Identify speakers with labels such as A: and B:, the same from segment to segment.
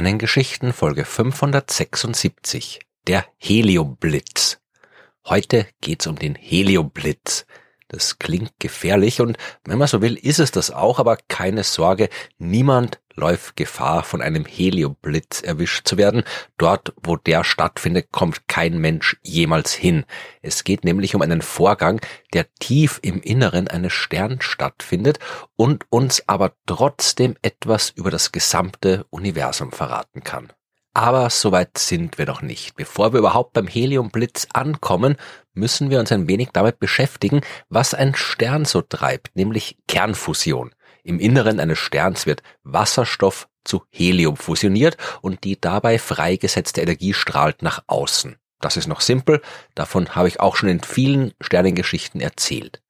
A: Sternengeschichten Folge 576 Der Helioblitz. Heute geht's um den Helioblitz. Das klingt gefährlich und wenn man so will, ist es das auch, aber keine Sorge, niemand läuft Gefahr, von einem Helioblitz erwischt zu werden. Dort, wo der stattfindet, kommt kein Mensch jemals hin. Es geht nämlich um einen Vorgang, der tief im Inneren eines Sterns stattfindet und uns aber trotzdem etwas über das gesamte Universum verraten kann. Aber soweit sind wir noch nicht. Bevor wir überhaupt beim Heliumblitz ankommen, müssen wir uns ein wenig damit beschäftigen, was ein Stern so treibt, nämlich Kernfusion. Im Inneren eines Sterns wird Wasserstoff zu Helium fusioniert und die dabei freigesetzte Energie strahlt nach außen. Das ist noch simpel, davon habe ich auch schon in vielen Sternengeschichten erzählt.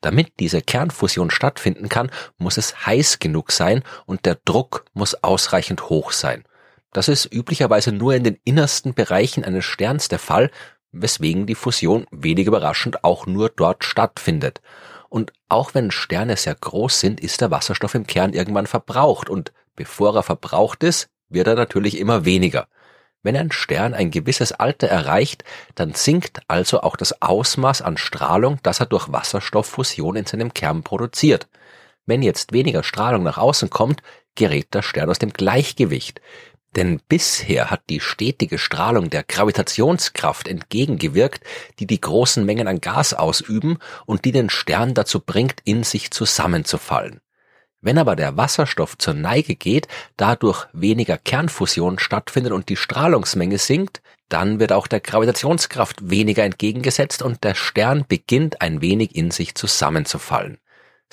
A: Damit diese Kernfusion stattfinden kann, muss es heiß genug sein und der Druck muss ausreichend hoch sein. Das ist üblicherweise nur in den innersten Bereichen eines Sterns der Fall, weswegen die Fusion wenig überraschend auch nur dort stattfindet. Und auch wenn Sterne sehr groß sind, ist der Wasserstoff im Kern irgendwann verbraucht und bevor er verbraucht ist, wird er natürlich immer weniger. Wenn ein Stern ein gewisses Alter erreicht, dann sinkt also auch das Ausmaß an Strahlung, das er durch Wasserstofffusion in seinem Kern produziert. Wenn jetzt weniger Strahlung nach außen kommt, gerät der Stern aus dem Gleichgewicht. Denn bisher hat die stetige Strahlung der Gravitationskraft entgegengewirkt, die die großen Mengen an Gas ausüben und die den Stern dazu bringt, in sich zusammenzufallen. Wenn aber der Wasserstoff zur Neige geht, dadurch weniger Kernfusion stattfindet und die Strahlungsmenge sinkt, dann wird auch der Gravitationskraft weniger entgegengesetzt und der Stern beginnt ein wenig in sich zusammenzufallen.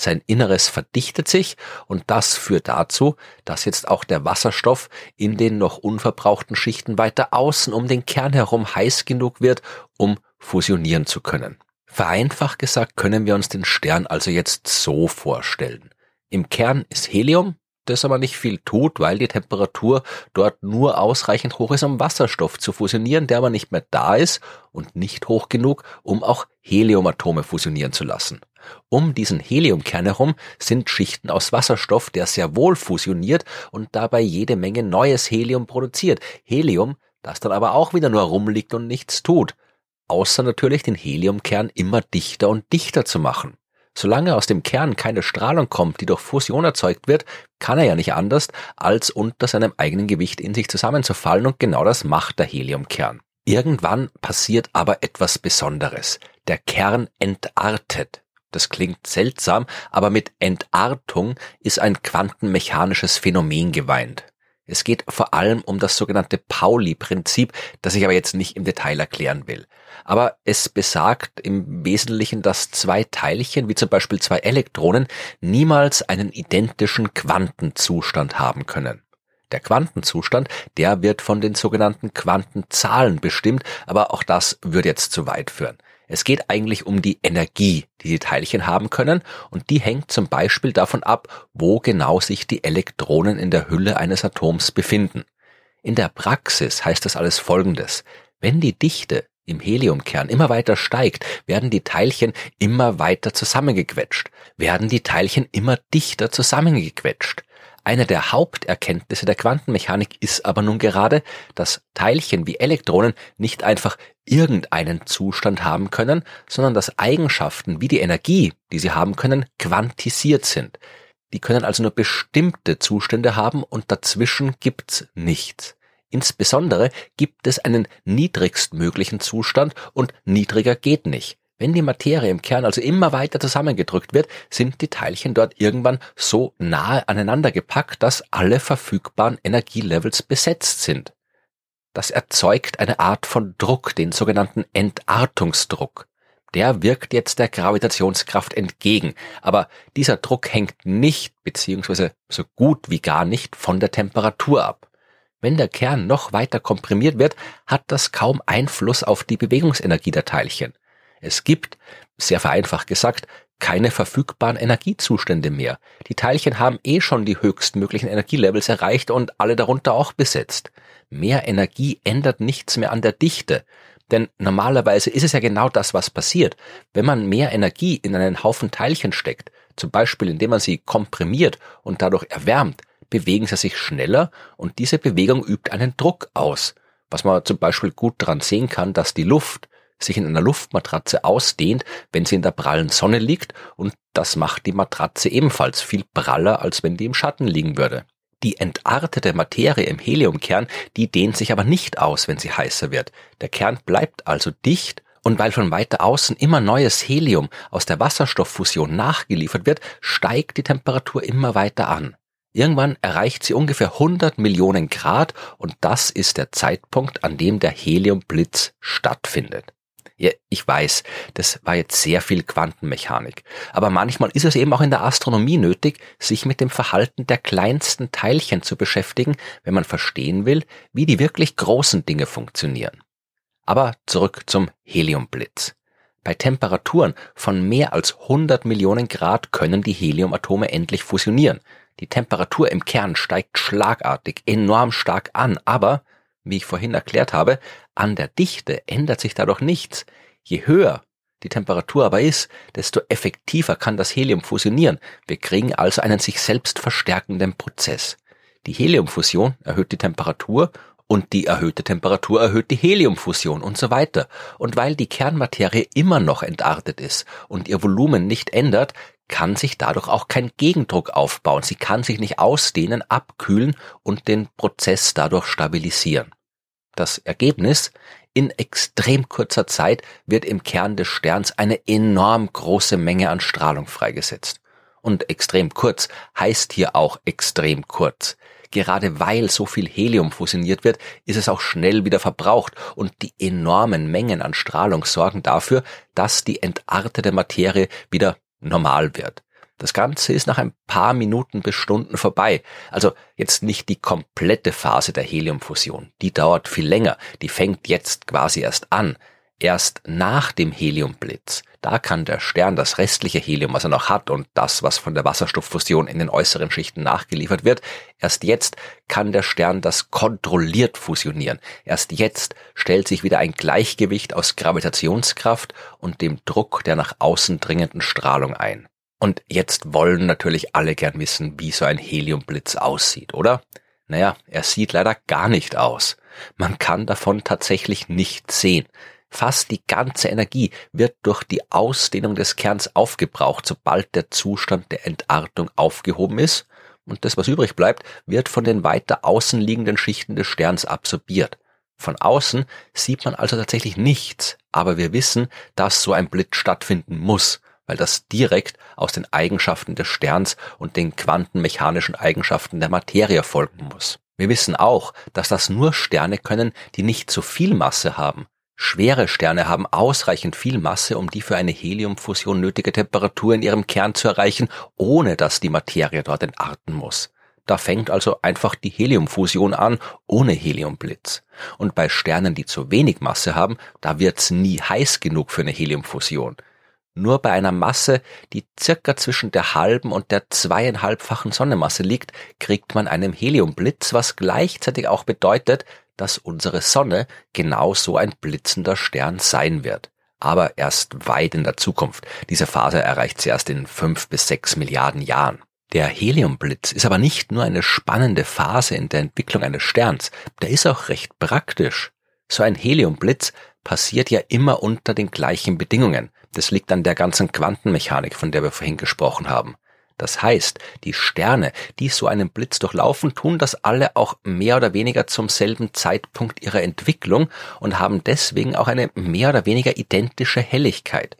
A: Sein Inneres verdichtet sich und das führt dazu, dass jetzt auch der Wasserstoff in den noch unverbrauchten Schichten weiter außen um den Kern herum heiß genug wird, um fusionieren zu können. Vereinfacht gesagt können wir uns den Stern also jetzt so vorstellen. Im Kern ist Helium, das aber nicht viel tut, weil die Temperatur dort nur ausreichend hoch ist, um Wasserstoff zu fusionieren, der aber nicht mehr da ist und nicht hoch genug, um auch Heliumatome fusionieren zu lassen. Um diesen Heliumkern herum sind Schichten aus Wasserstoff, der sehr wohl fusioniert und dabei jede Menge neues Helium produziert. Helium, das dann aber auch wieder nur rumliegt und nichts tut. Außer natürlich den Heliumkern immer dichter und dichter zu machen. Solange aus dem Kern keine Strahlung kommt, die durch Fusion erzeugt wird, kann er ja nicht anders, als unter seinem eigenen Gewicht in sich zusammenzufallen und genau das macht der Heliumkern. Irgendwann passiert aber etwas Besonderes. Der Kern entartet. Das klingt seltsam, aber mit Entartung ist ein quantenmechanisches Phänomen geweint. Es geht vor allem um das sogenannte Pauli-Prinzip, das ich aber jetzt nicht im Detail erklären will. Aber es besagt im Wesentlichen, dass zwei Teilchen, wie zum Beispiel zwei Elektronen, niemals einen identischen Quantenzustand haben können. Der Quantenzustand, der wird von den sogenannten Quantenzahlen bestimmt, aber auch das würde jetzt zu weit führen. Es geht eigentlich um die Energie, die die Teilchen haben können und die hängt zum Beispiel davon ab, wo genau sich die Elektronen in der Hülle eines Atoms befinden. In der Praxis heißt das alles Folgendes. Wenn die Dichte im Heliumkern immer weiter steigt, werden die Teilchen immer weiter zusammengequetscht, werden die Teilchen immer dichter zusammengequetscht. Eine der Haupterkenntnisse der Quantenmechanik ist aber nun gerade, dass Teilchen wie Elektronen nicht einfach irgendeinen Zustand haben können, sondern dass Eigenschaften wie die Energie, die sie haben können, quantisiert sind. Die können also nur bestimmte Zustände haben und dazwischen gibt's nichts. Insbesondere gibt es einen niedrigstmöglichen Zustand und niedriger geht nicht. Wenn die Materie im Kern also immer weiter zusammengedrückt wird, sind die Teilchen dort irgendwann so nahe aneinander gepackt, dass alle verfügbaren Energielevels besetzt sind. Das erzeugt eine Art von Druck, den sogenannten Entartungsdruck. Der wirkt jetzt der Gravitationskraft entgegen, aber dieser Druck hängt nicht, beziehungsweise so gut wie gar nicht von der Temperatur ab. Wenn der Kern noch weiter komprimiert wird, hat das kaum Einfluss auf die Bewegungsenergie der Teilchen. Es gibt, sehr vereinfacht gesagt, keine verfügbaren Energiezustände mehr. Die Teilchen haben eh schon die höchstmöglichen Energielevels erreicht und alle darunter auch besetzt. Mehr Energie ändert nichts mehr an der Dichte. Denn normalerweise ist es ja genau das, was passiert. Wenn man mehr Energie in einen Haufen Teilchen steckt, zum Beispiel indem man sie komprimiert und dadurch erwärmt, bewegen sie sich schneller und diese Bewegung übt einen Druck aus. Was man zum Beispiel gut daran sehen kann, dass die Luft sich in einer Luftmatratze ausdehnt, wenn sie in der prallen Sonne liegt und das macht die Matratze ebenfalls viel praller, als wenn die im Schatten liegen würde. Die entartete Materie im Heliumkern, die dehnt sich aber nicht aus, wenn sie heißer wird. Der Kern bleibt also dicht und weil von weiter außen immer neues Helium aus der Wasserstofffusion nachgeliefert wird, steigt die Temperatur immer weiter an. Irgendwann erreicht sie ungefähr 100 Millionen Grad und das ist der Zeitpunkt, an dem der Heliumblitz stattfindet. Ja, ich weiß, das war jetzt sehr viel Quantenmechanik. Aber manchmal ist es eben auch in der Astronomie nötig, sich mit dem Verhalten der kleinsten Teilchen zu beschäftigen, wenn man verstehen will, wie die wirklich großen Dinge funktionieren. Aber zurück zum Heliumblitz. Bei Temperaturen von mehr als 100 Millionen Grad können die Heliumatome endlich fusionieren. Die Temperatur im Kern steigt schlagartig enorm stark an, aber wie ich vorhin erklärt habe, an der Dichte ändert sich dadurch nichts. Je höher die Temperatur aber ist, desto effektiver kann das Helium fusionieren. Wir kriegen also einen sich selbst verstärkenden Prozess. Die Heliumfusion erhöht die Temperatur und die erhöhte Temperatur erhöht die Heliumfusion und so weiter. Und weil die Kernmaterie immer noch entartet ist und ihr Volumen nicht ändert, kann sich dadurch auch kein Gegendruck aufbauen. Sie kann sich nicht ausdehnen, abkühlen und den Prozess dadurch stabilisieren. Das Ergebnis? In extrem kurzer Zeit wird im Kern des Sterns eine enorm große Menge an Strahlung freigesetzt. Und extrem kurz heißt hier auch extrem kurz. Gerade weil so viel Helium fusioniert wird, ist es auch schnell wieder verbraucht und die enormen Mengen an Strahlung sorgen dafür, dass die entartete Materie wieder normal wird. Das Ganze ist nach ein paar Minuten bis Stunden vorbei. Also jetzt nicht die komplette Phase der Heliumfusion. Die dauert viel länger. Die fängt jetzt quasi erst an. Erst nach dem Heliumblitz, da kann der Stern das restliche Helium, was er noch hat und das, was von der Wasserstofffusion in den äußeren Schichten nachgeliefert wird, erst jetzt kann der Stern das kontrolliert fusionieren. Erst jetzt stellt sich wieder ein Gleichgewicht aus Gravitationskraft und dem Druck der nach außen dringenden Strahlung ein. Und jetzt wollen natürlich alle gern wissen, wie so ein Heliumblitz aussieht, oder? Naja, er sieht leider gar nicht aus. Man kann davon tatsächlich nichts sehen. Fast die ganze Energie wird durch die Ausdehnung des Kerns aufgebraucht, sobald der Zustand der Entartung aufgehoben ist, und das, was übrig bleibt, wird von den weiter außen liegenden Schichten des Sterns absorbiert. Von außen sieht man also tatsächlich nichts, aber wir wissen, dass so ein Blitz stattfinden muss, weil das direkt aus den Eigenschaften des Sterns und den quantenmechanischen Eigenschaften der Materie folgen muss. Wir wissen auch, dass das nur Sterne können, die nicht so viel Masse haben, Schwere Sterne haben ausreichend viel Masse, um die für eine Heliumfusion nötige Temperatur in ihrem Kern zu erreichen, ohne dass die Materie dort entarten muss. Da fängt also einfach die Heliumfusion an, ohne Heliumblitz. Und bei Sternen, die zu wenig Masse haben, da wird's nie heiß genug für eine Heliumfusion. Nur bei einer Masse, die circa zwischen der halben und der zweieinhalbfachen Sonnenmasse liegt, kriegt man einen Heliumblitz, was gleichzeitig auch bedeutet, dass unsere Sonne genau so ein blitzender Stern sein wird. Aber erst weit in der Zukunft. Diese Phase erreicht sie erst in fünf bis sechs Milliarden Jahren. Der Heliumblitz ist aber nicht nur eine spannende Phase in der Entwicklung eines Sterns, der ist auch recht praktisch. So ein Heliumblitz passiert ja immer unter den gleichen Bedingungen. Das liegt an der ganzen Quantenmechanik, von der wir vorhin gesprochen haben. Das heißt, die Sterne, die so einen Blitz durchlaufen, tun das alle auch mehr oder weniger zum selben Zeitpunkt ihrer Entwicklung und haben deswegen auch eine mehr oder weniger identische Helligkeit.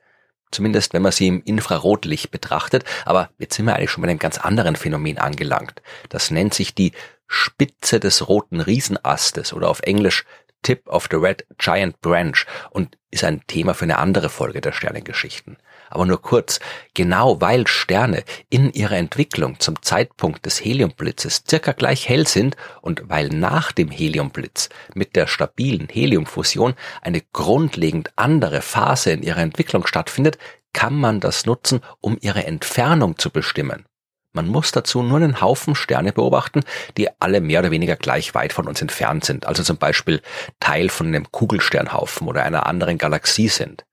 A: Zumindest wenn man sie im Infrarotlicht betrachtet, aber jetzt sind wir eigentlich schon bei einem ganz anderen Phänomen angelangt. Das nennt sich die Spitze des roten Riesenastes oder auf Englisch Tip of the Red Giant Branch und ist ein Thema für eine andere Folge der Sternengeschichten aber nur kurz, genau weil Sterne in ihrer Entwicklung zum Zeitpunkt des Heliumblitzes circa gleich hell sind und weil nach dem Heliumblitz mit der stabilen Heliumfusion eine grundlegend andere Phase in ihrer Entwicklung stattfindet, kann man das nutzen, um ihre Entfernung zu bestimmen. Man muss dazu nur einen Haufen Sterne beobachten, die alle mehr oder weniger gleich weit von uns entfernt sind, also zum Beispiel Teil von einem Kugelsternhaufen oder einer anderen Galaxie sind.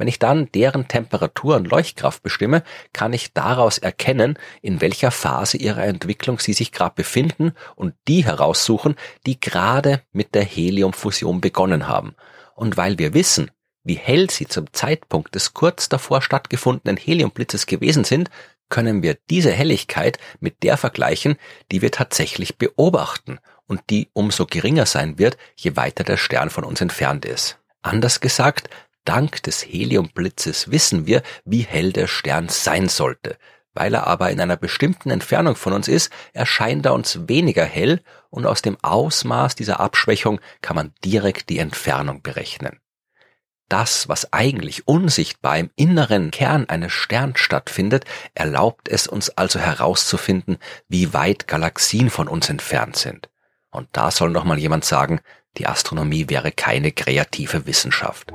A: Wenn ich dann deren Temperatur und Leuchtkraft bestimme, kann ich daraus erkennen, in welcher Phase ihrer Entwicklung sie sich gerade befinden und die heraussuchen, die gerade mit der Heliumfusion begonnen haben. Und weil wir wissen, wie hell sie zum Zeitpunkt des kurz davor stattgefundenen Heliumblitzes gewesen sind, können wir diese Helligkeit mit der vergleichen, die wir tatsächlich beobachten und die umso geringer sein wird, je weiter der Stern von uns entfernt ist. Anders gesagt, Dank des Heliumblitzes wissen wir, wie hell der Stern sein sollte. Weil er aber in einer bestimmten Entfernung von uns ist, erscheint er uns weniger hell und aus dem Ausmaß dieser Abschwächung kann man direkt die Entfernung berechnen. Das, was eigentlich unsichtbar im inneren Kern eines Sterns stattfindet, erlaubt es uns also herauszufinden, wie weit Galaxien von uns entfernt sind. Und da soll noch mal jemand sagen, die Astronomie wäre keine kreative Wissenschaft.